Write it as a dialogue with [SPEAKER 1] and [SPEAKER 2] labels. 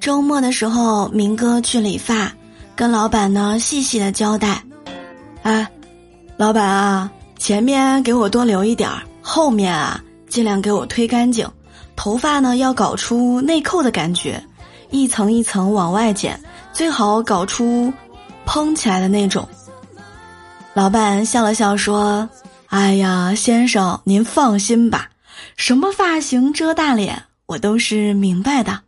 [SPEAKER 1] 周末的时候，明哥去理发，跟老板呢细细的交代：“哎，老板啊，前面给我多留一点儿，后面啊尽量给我推干净。头发呢要搞出内扣的感觉，一层一层往外剪，最好搞出蓬起来的那种。”老板笑了笑说：“哎呀，先生您放心吧，什么发型遮大脸我都是明白的。”